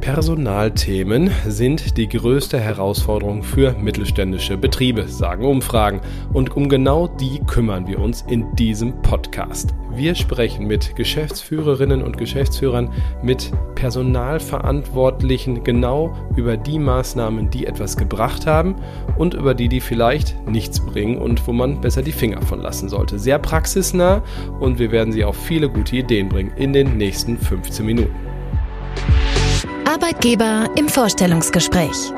Personalthemen sind die größte Herausforderung für mittelständische Betriebe, sagen Umfragen. Und um genau die kümmern wir uns in diesem Podcast. Wir sprechen mit Geschäftsführerinnen und Geschäftsführern, mit Personalverantwortlichen genau über die Maßnahmen, die etwas gebracht haben und über die, die vielleicht nichts bringen und wo man besser die Finger von lassen sollte. Sehr praxisnah und wir werden Sie auf viele gute Ideen bringen in den nächsten 15 Minuten. Arbeitgeber im Vorstellungsgespräch.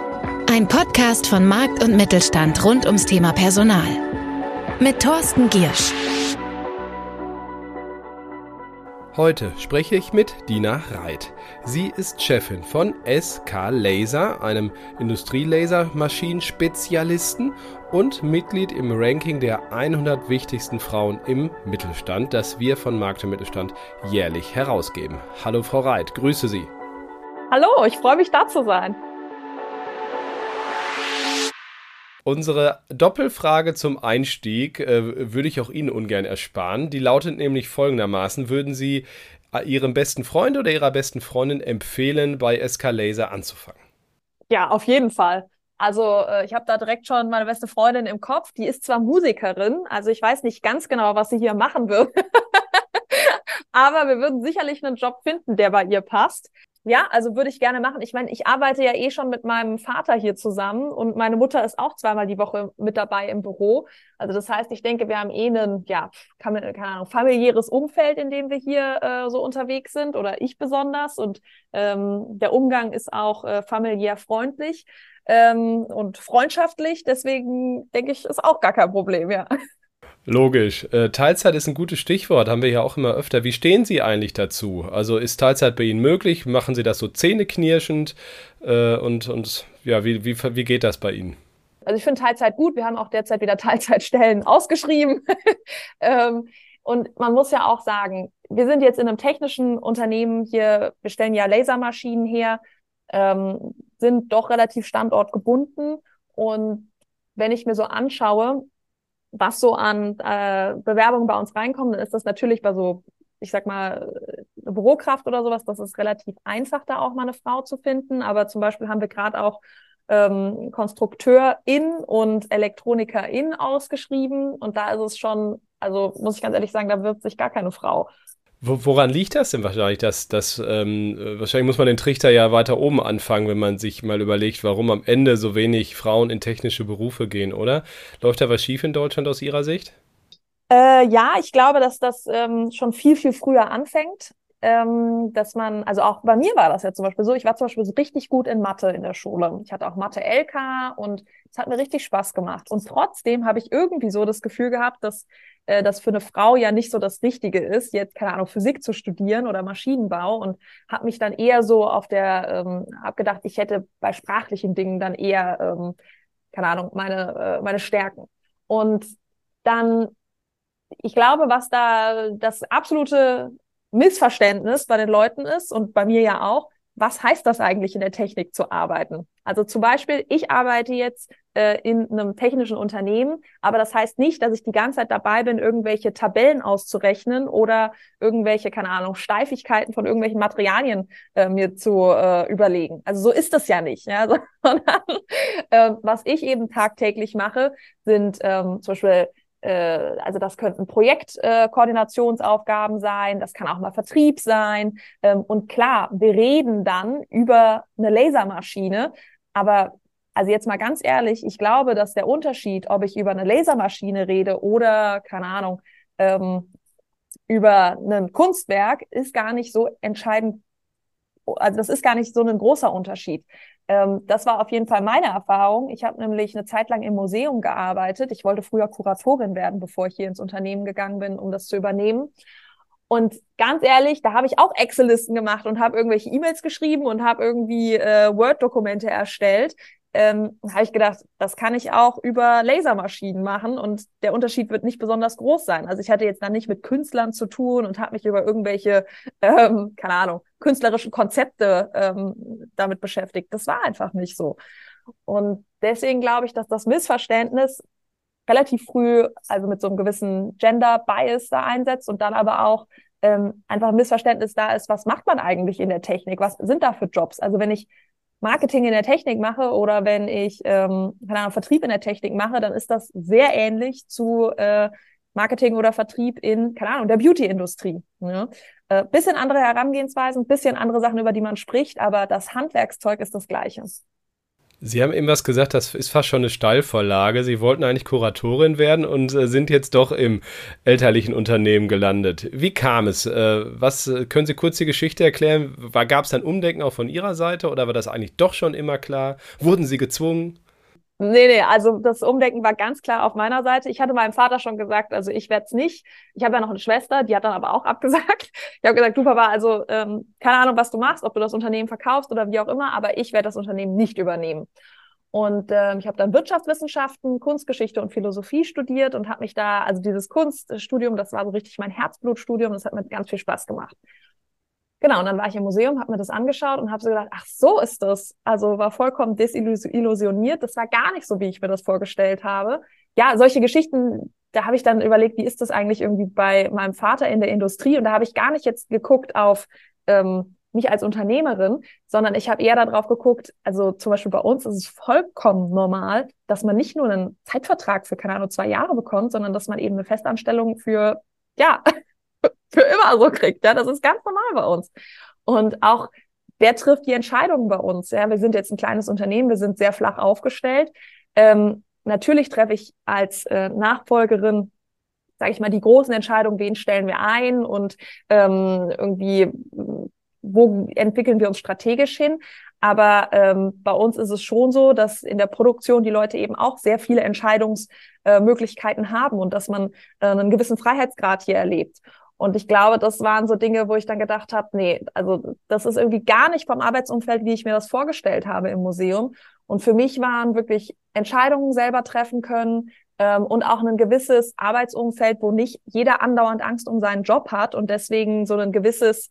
Ein Podcast von Markt und Mittelstand rund ums Thema Personal. Mit Thorsten Giersch. Heute spreche ich mit Dina Reit. Sie ist Chefin von SK Laser, einem Industrielasermaschinenspezialisten und Mitglied im Ranking der 100 wichtigsten Frauen im Mittelstand, das wir von Markt und Mittelstand jährlich herausgeben. Hallo Frau Reit, grüße Sie. Hallo, ich freue mich da zu sein. Unsere Doppelfrage zum Einstieg äh, würde ich auch Ihnen ungern ersparen. Die lautet nämlich folgendermaßen: Würden Sie äh, Ihrem besten Freund oder Ihrer besten Freundin empfehlen, bei SK Laser anzufangen? Ja, auf jeden Fall. Also äh, ich habe da direkt schon meine beste Freundin im Kopf. Die ist zwar Musikerin, also ich weiß nicht ganz genau, was sie hier machen wird. Aber wir würden sicherlich einen Job finden, der bei ihr passt. Ja, also würde ich gerne machen. Ich meine, ich arbeite ja eh schon mit meinem Vater hier zusammen und meine Mutter ist auch zweimal die Woche mit dabei im Büro. Also das heißt, ich denke, wir haben eh ein, ja, keine Ahnung, familiäres Umfeld, in dem wir hier äh, so unterwegs sind oder ich besonders. Und ähm, der Umgang ist auch äh, familiär freundlich ähm, und freundschaftlich. Deswegen denke ich, ist auch gar kein Problem, ja. Logisch. Äh, Teilzeit ist ein gutes Stichwort, haben wir ja auch immer öfter. Wie stehen Sie eigentlich dazu? Also ist Teilzeit bei Ihnen möglich? Machen Sie das so zähneknirschend? Äh, und, und ja, wie, wie, wie geht das bei Ihnen? Also ich finde Teilzeit gut. Wir haben auch derzeit wieder Teilzeitstellen ausgeschrieben. ähm, und man muss ja auch sagen, wir sind jetzt in einem technischen Unternehmen hier, wir stellen ja Lasermaschinen her, ähm, sind doch relativ standortgebunden. Und wenn ich mir so anschaue, was so an äh, Bewerbungen bei uns reinkommt, dann ist das natürlich bei so, ich sag mal, eine Bürokraft oder sowas, das ist relativ einfach, da auch mal eine Frau zu finden. Aber zum Beispiel haben wir gerade auch ähm, Konstrukteurin und Elektronikerin ausgeschrieben. Und da ist es schon, also muss ich ganz ehrlich sagen, da wird sich gar keine Frau Woran liegt das denn wahrscheinlich? Dass, dass, ähm, wahrscheinlich muss man den Trichter ja weiter oben anfangen, wenn man sich mal überlegt, warum am Ende so wenig Frauen in technische Berufe gehen, oder? Läuft da was schief in Deutschland aus Ihrer Sicht? Äh, ja, ich glaube, dass das ähm, schon viel, viel früher anfängt. Ähm, dass man, also auch bei mir war das ja zum Beispiel so, ich war zum Beispiel so richtig gut in Mathe in der Schule. Ich hatte auch Mathe LK und es hat mir richtig Spaß gemacht. Und trotzdem habe ich irgendwie so das Gefühl gehabt, dass äh, das für eine Frau ja nicht so das Richtige ist, jetzt, keine Ahnung, Physik zu studieren oder Maschinenbau und habe mich dann eher so auf der, ähm, habe gedacht, ich hätte bei sprachlichen Dingen dann eher, ähm, keine Ahnung, meine, äh, meine Stärken. Und dann, ich glaube, was da das absolute Missverständnis bei den Leuten ist und bei mir ja auch, was heißt das eigentlich in der Technik zu arbeiten? Also zum Beispiel, ich arbeite jetzt äh, in einem technischen Unternehmen, aber das heißt nicht, dass ich die ganze Zeit dabei bin, irgendwelche Tabellen auszurechnen oder irgendwelche, keine Ahnung, Steifigkeiten von irgendwelchen Materialien äh, mir zu äh, überlegen. Also so ist das ja nicht. Ja? Sondern äh, was ich eben tagtäglich mache, sind ähm, zum Beispiel also das könnten Projektkoordinationsaufgaben äh, sein, das kann auch mal Vertrieb sein. Ähm, und klar, wir reden dann über eine Lasermaschine, aber also jetzt mal ganz ehrlich, ich glaube, dass der Unterschied, ob ich über eine Lasermaschine rede oder, keine Ahnung, ähm, über ein Kunstwerk, ist gar nicht so entscheidend. Also das ist gar nicht so ein großer Unterschied. Ähm, das war auf jeden Fall meine Erfahrung. Ich habe nämlich eine Zeit lang im Museum gearbeitet. Ich wollte früher Kuratorin werden, bevor ich hier ins Unternehmen gegangen bin, um das zu übernehmen. Und ganz ehrlich, da habe ich auch Excel-Listen gemacht und habe irgendwelche E-Mails geschrieben und habe irgendwie äh, Word-Dokumente erstellt ähm, habe ich gedacht, das kann ich auch über Lasermaschinen machen und der Unterschied wird nicht besonders groß sein. Also ich hatte jetzt dann nicht mit Künstlern zu tun und habe mich über irgendwelche, ähm, keine Ahnung, künstlerischen Konzepte ähm, damit beschäftigt. Das war einfach nicht so. Und deswegen glaube ich, dass das Missverständnis relativ früh, also mit so einem gewissen Gender-Bias da einsetzt und dann aber auch ähm, einfach ein Missverständnis da ist, was macht man eigentlich in der Technik? Was sind da für Jobs? Also wenn ich Marketing in der Technik mache oder wenn ich ähm, keine Ahnung, Vertrieb in der Technik mache, dann ist das sehr ähnlich zu äh, Marketing oder Vertrieb in, keine Ahnung, der Beauty-Industrie. Ne? Äh, bisschen andere Herangehensweisen, bisschen andere Sachen, über die man spricht, aber das Handwerkszeug ist das gleiche. Sie haben eben was gesagt, das ist fast schon eine Steilvorlage. Sie wollten eigentlich Kuratorin werden und äh, sind jetzt doch im elterlichen Unternehmen gelandet. Wie kam es? Äh, was äh, können Sie kurz die Geschichte erklären? Gab es dann Umdenken auch von Ihrer Seite oder war das eigentlich doch schon immer klar? Wurden Sie gezwungen? Nee, nee, also das Umdenken war ganz klar auf meiner Seite. Ich hatte meinem Vater schon gesagt, also ich werde es nicht. Ich habe ja noch eine Schwester, die hat dann aber auch abgesagt. Ich habe gesagt, du Papa, also ähm, keine Ahnung, was du machst, ob du das Unternehmen verkaufst oder wie auch immer, aber ich werde das Unternehmen nicht übernehmen. Und ähm, ich habe dann Wirtschaftswissenschaften, Kunstgeschichte und Philosophie studiert und habe mich da, also dieses Kunststudium, das war so richtig mein Herzblutstudium, das hat mir ganz viel Spaß gemacht. Genau, und dann war ich im Museum, habe mir das angeschaut und habe so gedacht, ach so ist das. Also war vollkommen desillusioniert. Das war gar nicht so, wie ich mir das vorgestellt habe. Ja, solche Geschichten, da habe ich dann überlegt, wie ist das eigentlich irgendwie bei meinem Vater in der Industrie? Und da habe ich gar nicht jetzt geguckt auf ähm, mich als Unternehmerin, sondern ich habe eher darauf geguckt, also zum Beispiel bei uns ist es vollkommen normal, dass man nicht nur einen Zeitvertrag für, keine Ahnung, zwei Jahre bekommt, sondern dass man eben eine Festanstellung für, ja, für immer so kriegt. Ja, das ist ganz normal bei uns. Und auch, wer trifft die Entscheidungen bei uns? Ja, wir sind jetzt ein kleines Unternehmen, wir sind sehr flach aufgestellt. Ähm, natürlich treffe ich als äh, Nachfolgerin sage ich mal, die großen Entscheidungen, wen stellen wir ein und ähm, irgendwie, wo entwickeln wir uns strategisch hin. Aber ähm, bei uns ist es schon so, dass in der Produktion die Leute eben auch sehr viele Entscheidungsmöglichkeiten äh, haben und dass man äh, einen gewissen Freiheitsgrad hier erlebt. Und ich glaube, das waren so Dinge, wo ich dann gedacht habe, nee, also das ist irgendwie gar nicht vom Arbeitsumfeld, wie ich mir das vorgestellt habe im Museum. Und für mich waren wirklich Entscheidungen selber treffen können ähm, und auch ein gewisses Arbeitsumfeld, wo nicht jeder andauernd Angst um seinen Job hat und deswegen so ein gewisses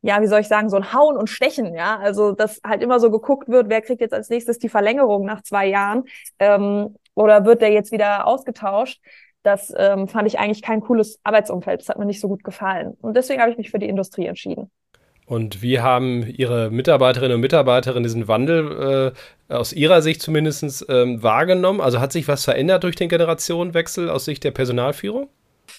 ja, wie soll ich sagen, so ein Hauen und Stechen, ja. Also, dass halt immer so geguckt wird, wer kriegt jetzt als nächstes die Verlängerung nach zwei Jahren ähm, oder wird der jetzt wieder ausgetauscht das ähm, fand ich eigentlich kein cooles Arbeitsumfeld. Das hat mir nicht so gut gefallen. Und deswegen habe ich mich für die Industrie entschieden. Und wie haben Ihre Mitarbeiterinnen und Mitarbeiter diesen Wandel äh, aus Ihrer Sicht zumindest ähm, wahrgenommen? Also hat sich was verändert durch den Generationenwechsel aus Sicht der Personalführung?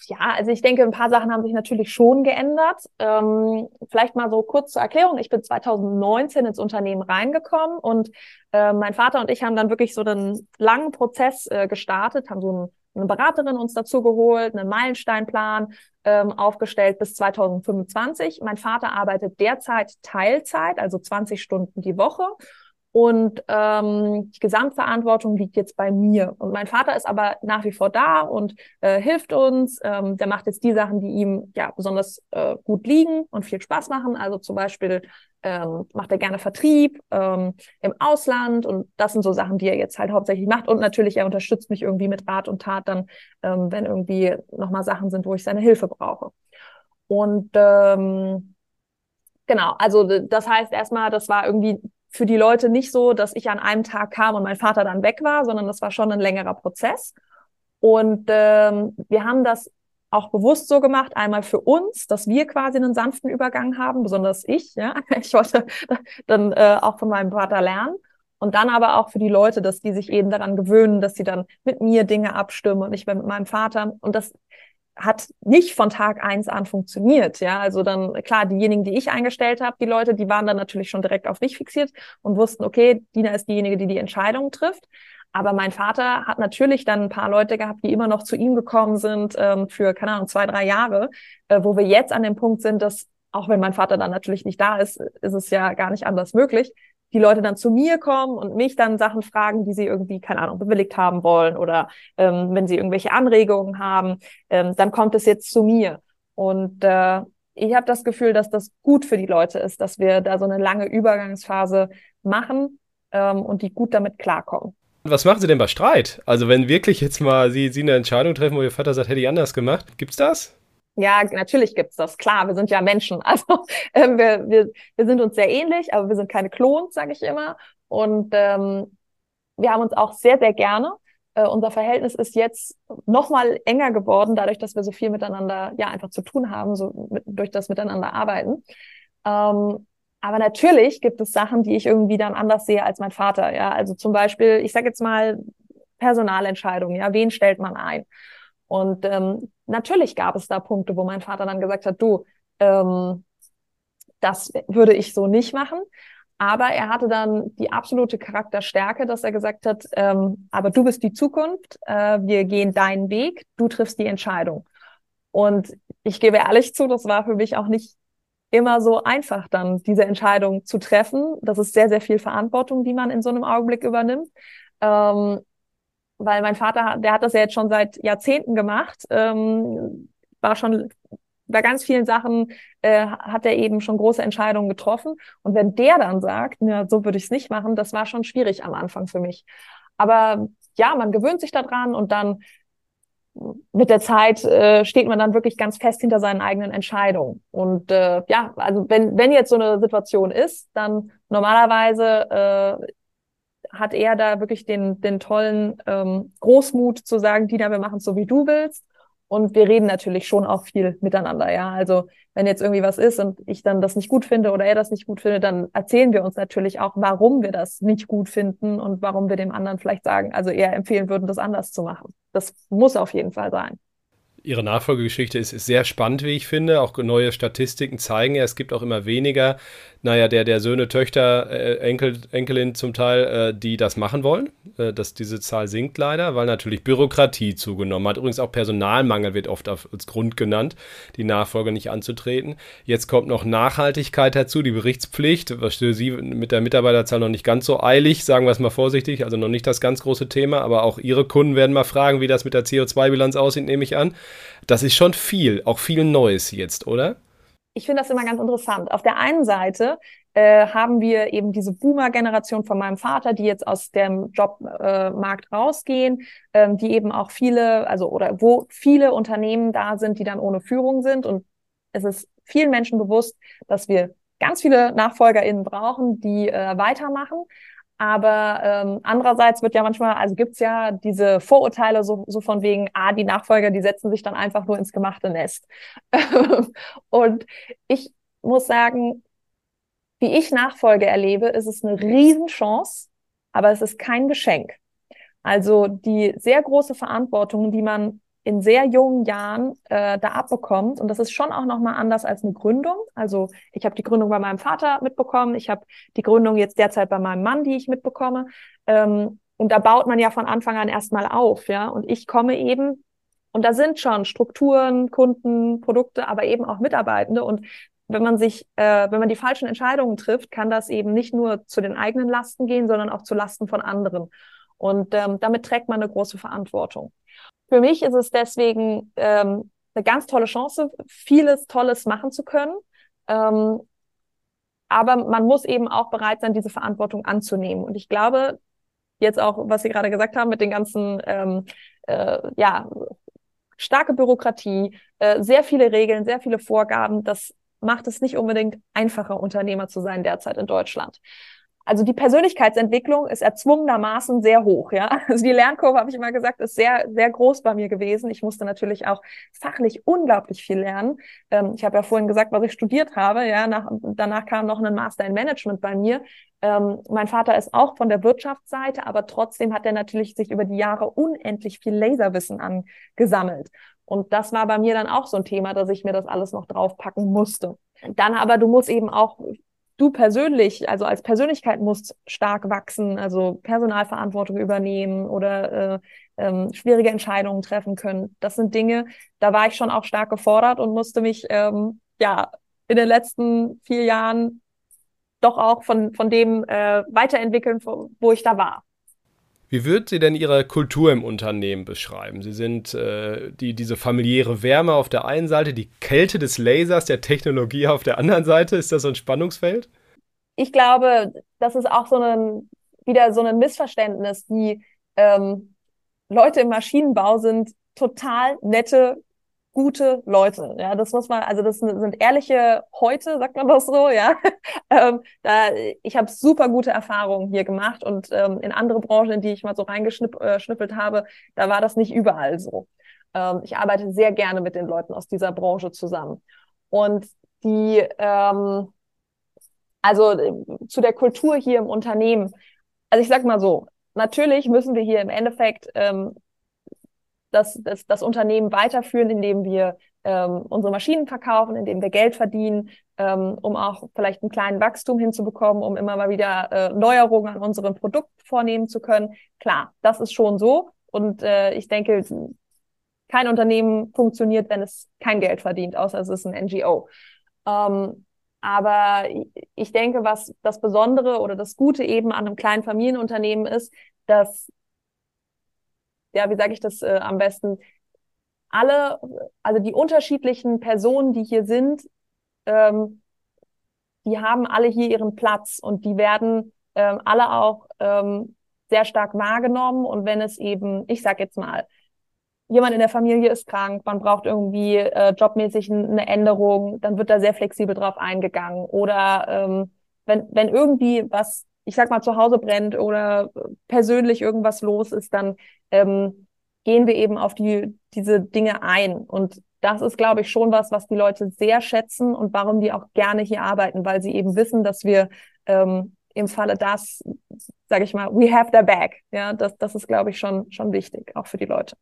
Ja, also ich denke, ein paar Sachen haben sich natürlich schon geändert. Ähm, vielleicht mal so kurz zur Erklärung. Ich bin 2019 ins Unternehmen reingekommen und äh, mein Vater und ich haben dann wirklich so einen langen Prozess äh, gestartet, haben so einen eine Beraterin uns dazu geholt, einen Meilensteinplan ähm, aufgestellt bis 2025. Mein Vater arbeitet derzeit Teilzeit, also 20 Stunden die Woche. Und ähm, die Gesamtverantwortung liegt jetzt bei mir. Und mein Vater ist aber nach wie vor da und äh, hilft uns. Ähm, der macht jetzt die Sachen, die ihm ja besonders äh, gut liegen und viel Spaß machen. Also zum Beispiel ähm, macht er gerne Vertrieb ähm, im Ausland und das sind so Sachen, die er jetzt halt hauptsächlich macht. Und natürlich, er unterstützt mich irgendwie mit Rat und Tat dann, ähm, wenn irgendwie nochmal Sachen sind, wo ich seine Hilfe brauche. Und ähm, genau, also das heißt erstmal, das war irgendwie für die Leute nicht so, dass ich an einem Tag kam und mein Vater dann weg war, sondern das war schon ein längerer Prozess. Und ähm, wir haben das auch bewusst so gemacht, einmal für uns, dass wir quasi einen sanften Übergang haben, besonders ich, ja. Ich wollte dann äh, auch von meinem Vater lernen. Und dann aber auch für die Leute, dass die sich eben daran gewöhnen, dass sie dann mit mir Dinge abstimmen und ich bin mit meinem Vater. Und das hat nicht von Tag eins an funktioniert. Ja, also dann klar, diejenigen, die ich eingestellt habe, die Leute, die waren dann natürlich schon direkt auf mich fixiert und wussten, okay, Dina ist diejenige, die die Entscheidung trifft. Aber mein Vater hat natürlich dann ein paar Leute gehabt, die immer noch zu ihm gekommen sind ähm, für, keine Ahnung, zwei, drei Jahre, äh, wo wir jetzt an dem Punkt sind, dass auch wenn mein Vater dann natürlich nicht da ist, ist es ja gar nicht anders möglich, die Leute dann zu mir kommen und mich dann Sachen fragen, die sie irgendwie, keine Ahnung, bewilligt haben wollen oder ähm, wenn sie irgendwelche Anregungen haben, ähm, dann kommt es jetzt zu mir. Und äh, ich habe das Gefühl, dass das gut für die Leute ist, dass wir da so eine lange Übergangsphase machen ähm, und die gut damit klarkommen. Was machen Sie denn bei Streit? Also wenn wirklich jetzt mal Sie, Sie eine Entscheidung treffen, wo Ihr Vater sagt, hätte ich anders gemacht, gibt's das? Ja, natürlich gibt's das. Klar, wir sind ja Menschen. Also äh, wir, wir, wir sind uns sehr ähnlich, aber wir sind keine Klons, sage ich immer. Und ähm, wir haben uns auch sehr, sehr gerne. Äh, unser Verhältnis ist jetzt noch mal enger geworden, dadurch, dass wir so viel miteinander ja einfach zu tun haben, so mit, durch das Miteinander arbeiten. Ähm, aber natürlich gibt es Sachen, die ich irgendwie dann anders sehe als mein Vater. Ja, also zum Beispiel, ich sage jetzt mal Personalentscheidungen. Ja, wen stellt man ein? Und ähm, natürlich gab es da Punkte, wo mein Vater dann gesagt hat, du, ähm, das würde ich so nicht machen. Aber er hatte dann die absolute Charakterstärke, dass er gesagt hat, ähm, aber du bist die Zukunft, äh, wir gehen deinen Weg, du triffst die Entscheidung. Und ich gebe ehrlich zu, das war für mich auch nicht immer so einfach, dann diese Entscheidung zu treffen. Das ist sehr, sehr viel Verantwortung, die man in so einem Augenblick übernimmt. Ähm, weil mein Vater, der hat das ja jetzt schon seit Jahrzehnten gemacht, ähm, war schon bei ganz vielen Sachen äh, hat er eben schon große Entscheidungen getroffen. Und wenn der dann sagt, na, so würde ich es nicht machen, das war schon schwierig am Anfang für mich. Aber ja, man gewöhnt sich daran und dann mit der Zeit äh, steht man dann wirklich ganz fest hinter seinen eigenen Entscheidungen. Und äh, ja, also wenn, wenn jetzt so eine Situation ist, dann normalerweise äh, hat er da wirklich den, den tollen ähm, Großmut zu sagen, Dina, wir machen es so, wie du willst. Und wir reden natürlich schon auch viel miteinander, ja. Also wenn jetzt irgendwie was ist und ich dann das nicht gut finde oder er das nicht gut findet, dann erzählen wir uns natürlich auch, warum wir das nicht gut finden und warum wir dem anderen vielleicht sagen, also eher empfehlen würden, das anders zu machen. Das muss auf jeden Fall sein. Ihre Nachfolgegeschichte ist, ist sehr spannend, wie ich finde. Auch neue Statistiken zeigen ja, es gibt auch immer weniger naja, der, der Söhne, Töchter, äh, Enkel, Enkelin zum Teil, äh, die das machen wollen. Äh, dass diese Zahl sinkt leider, weil natürlich Bürokratie zugenommen hat. Übrigens auch Personalmangel wird oft als Grund genannt, die Nachfolge nicht anzutreten. Jetzt kommt noch Nachhaltigkeit dazu, die Berichtspflicht, was für Sie mit der Mitarbeiterzahl noch nicht ganz so eilig, sagen wir es mal vorsichtig, also noch nicht das ganz große Thema, aber auch Ihre Kunden werden mal fragen, wie das mit der CO2-Bilanz aussieht, nehme ich an. Das ist schon viel, auch viel Neues jetzt, oder? Ich finde das immer ganz interessant. Auf der einen Seite äh, haben wir eben diese Boomer-Generation von meinem Vater, die jetzt aus dem Jobmarkt äh, rausgehen, ähm, die eben auch viele, also oder wo viele Unternehmen da sind, die dann ohne Führung sind. Und es ist vielen Menschen bewusst, dass wir ganz viele NachfolgerInnen brauchen, die äh, weitermachen. Aber ähm, andererseits wird ja manchmal, also gibt's ja diese Vorurteile so, so von wegen, ah, die Nachfolger, die setzen sich dann einfach nur ins gemachte Nest. und ich muss sagen, wie ich Nachfolge erlebe, ist es eine Riesenchance, aber es ist kein Geschenk. Also die sehr große Verantwortung, die man in sehr jungen Jahren äh, da abbekommt. Und das ist schon auch nochmal anders als eine Gründung. Also ich habe die Gründung bei meinem Vater mitbekommen, ich habe die Gründung jetzt derzeit bei meinem Mann, die ich mitbekomme. Ähm, und da baut man ja von Anfang an erstmal auf, ja. Und ich komme eben, und da sind schon Strukturen, Kunden, Produkte, aber eben auch Mitarbeitende. Und wenn man sich, äh, wenn man die falschen Entscheidungen trifft, kann das eben nicht nur zu den eigenen Lasten gehen, sondern auch zu Lasten von anderen. Und ähm, damit trägt man eine große Verantwortung. Für mich ist es deswegen ähm, eine ganz tolle Chance, vieles Tolles machen zu können. Ähm, aber man muss eben auch bereit sein, diese Verantwortung anzunehmen. Und ich glaube, jetzt auch, was Sie gerade gesagt haben, mit den ganzen, ähm, äh, ja, starke Bürokratie, äh, sehr viele Regeln, sehr viele Vorgaben, das macht es nicht unbedingt einfacher, Unternehmer zu sein derzeit in Deutschland also die Persönlichkeitsentwicklung ist erzwungenermaßen sehr hoch, ja. Also die Lernkurve, habe ich immer gesagt, ist sehr, sehr groß bei mir gewesen. Ich musste natürlich auch fachlich unglaublich viel lernen. Ähm, ich habe ja vorhin gesagt, was ich studiert habe, ja. Nach, danach kam noch ein Master in Management bei mir. Ähm, mein Vater ist auch von der Wirtschaftsseite, aber trotzdem hat er natürlich sich über die Jahre unendlich viel Laserwissen angesammelt. Und das war bei mir dann auch so ein Thema, dass ich mir das alles noch draufpacken musste. Dann aber, du musst eben auch du persönlich, also als Persönlichkeit musst stark wachsen, also Personalverantwortung übernehmen oder äh, ähm, schwierige Entscheidungen treffen können. Das sind Dinge, da war ich schon auch stark gefordert und musste mich ähm, ja in den letzten vier Jahren doch auch von, von dem äh, weiterentwickeln, wo ich da war. Wie würden Sie denn Ihre Kultur im Unternehmen beschreiben? Sie sind äh, die, diese familiäre Wärme auf der einen Seite, die Kälte des Lasers, der Technologie auf der anderen Seite. Ist das so ein Spannungsfeld? Ich glaube, das ist auch so ein, wieder so ein Missverständnis. Die ähm, Leute im Maschinenbau sind total nette, gute Leute. Ja, das muss man, also das sind ehrliche heute, sagt man das so, ja. ähm, da, ich habe super gute Erfahrungen hier gemacht und ähm, in andere Branchen, in die ich mal so reingeschnippelt äh, habe, da war das nicht überall so. Ähm, ich arbeite sehr gerne mit den Leuten aus dieser Branche zusammen. Und die, ähm, also äh, zu der Kultur hier im Unternehmen, also ich sag mal so, natürlich müssen wir hier im Endeffekt ähm, das, das, das Unternehmen weiterführen, indem wir ähm, unsere Maschinen verkaufen, indem wir Geld verdienen, ähm, um auch vielleicht einen kleinen Wachstum hinzubekommen, um immer mal wieder äh, Neuerungen an unserem Produkt vornehmen zu können. Klar, das ist schon so. Und äh, ich denke, kein Unternehmen funktioniert, wenn es kein Geld verdient, außer es ist ein NGO. Ähm, aber ich denke, was das Besondere oder das Gute eben an einem kleinen Familienunternehmen ist, dass ja, wie sage ich das äh, am besten, alle, also die unterschiedlichen Personen, die hier sind, ähm, die haben alle hier ihren Platz und die werden ähm, alle auch ähm, sehr stark wahrgenommen. Und wenn es eben, ich sag jetzt mal, jemand in der Familie ist krank, man braucht irgendwie äh, jobmäßig eine Änderung, dann wird da sehr flexibel drauf eingegangen. Oder ähm, wenn, wenn irgendwie was ich sag mal, zu Hause brennt oder persönlich irgendwas los ist, dann ähm, gehen wir eben auf die, diese Dinge ein. Und das ist, glaube ich, schon was, was die Leute sehr schätzen und warum die auch gerne hier arbeiten, weil sie eben wissen, dass wir ähm, im Falle das, sage ich mal, we have their back. Ja, das, das ist, glaube ich, schon, schon wichtig, auch für die Leute.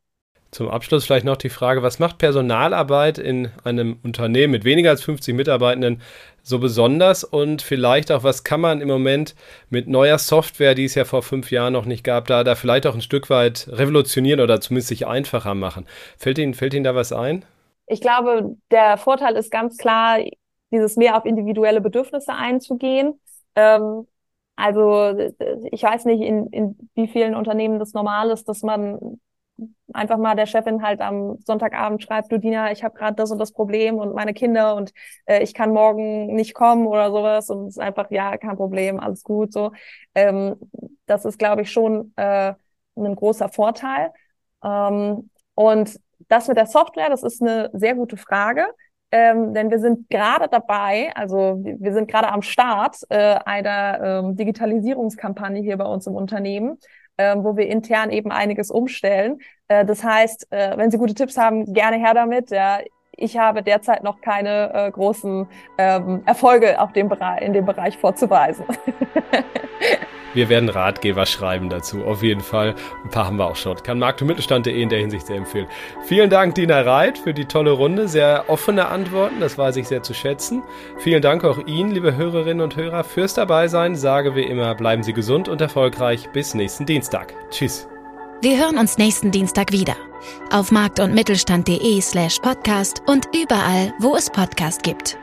Zum Abschluss vielleicht noch die Frage, was macht Personalarbeit in einem Unternehmen mit weniger als 50 Mitarbeitenden so besonders und vielleicht auch, was kann man im Moment mit neuer Software, die es ja vor fünf Jahren noch nicht gab, da, da vielleicht auch ein Stück weit revolutionieren oder zumindest sich einfacher machen? Fällt Ihnen, fällt Ihnen da was ein? Ich glaube, der Vorteil ist ganz klar, dieses mehr auf individuelle Bedürfnisse einzugehen. Ähm, also ich weiß nicht, in, in wie vielen Unternehmen das normal ist, dass man einfach mal der Chefin halt am Sonntagabend schreibt, du Dina, ich habe gerade das und das Problem und meine Kinder und äh, ich kann morgen nicht kommen oder sowas und es ist einfach, ja, kein Problem, alles gut so. Ähm, das ist, glaube ich, schon äh, ein großer Vorteil. Ähm, und das mit der Software, das ist eine sehr gute Frage. Ähm, denn wir sind gerade dabei, also wir sind gerade am Start äh, einer ähm, Digitalisierungskampagne hier bei uns im Unternehmen wo wir intern eben einiges umstellen. Äh, das heißt, äh, wenn Sie gute Tipps haben, gerne her damit. Ja. Ich habe derzeit noch keine äh, großen ähm, Erfolge auf dem in dem Bereich vorzuweisen. Wir werden Ratgeber schreiben dazu, auf jeden Fall. Ein paar haben wir auch schon. Kann marktmittelstand.de in der Hinsicht sehr empfehlen. Vielen Dank, Dina Reit, für die tolle Runde. Sehr offene Antworten, das weiß ich sehr zu schätzen. Vielen Dank auch Ihnen, liebe Hörerinnen und Hörer, fürs Dabeisein. Sage wie immer, bleiben Sie gesund und erfolgreich. Bis nächsten Dienstag. Tschüss. Wir hören uns nächsten Dienstag wieder. Auf markt- und mittelstand.de slash podcast und überall, wo es Podcast gibt.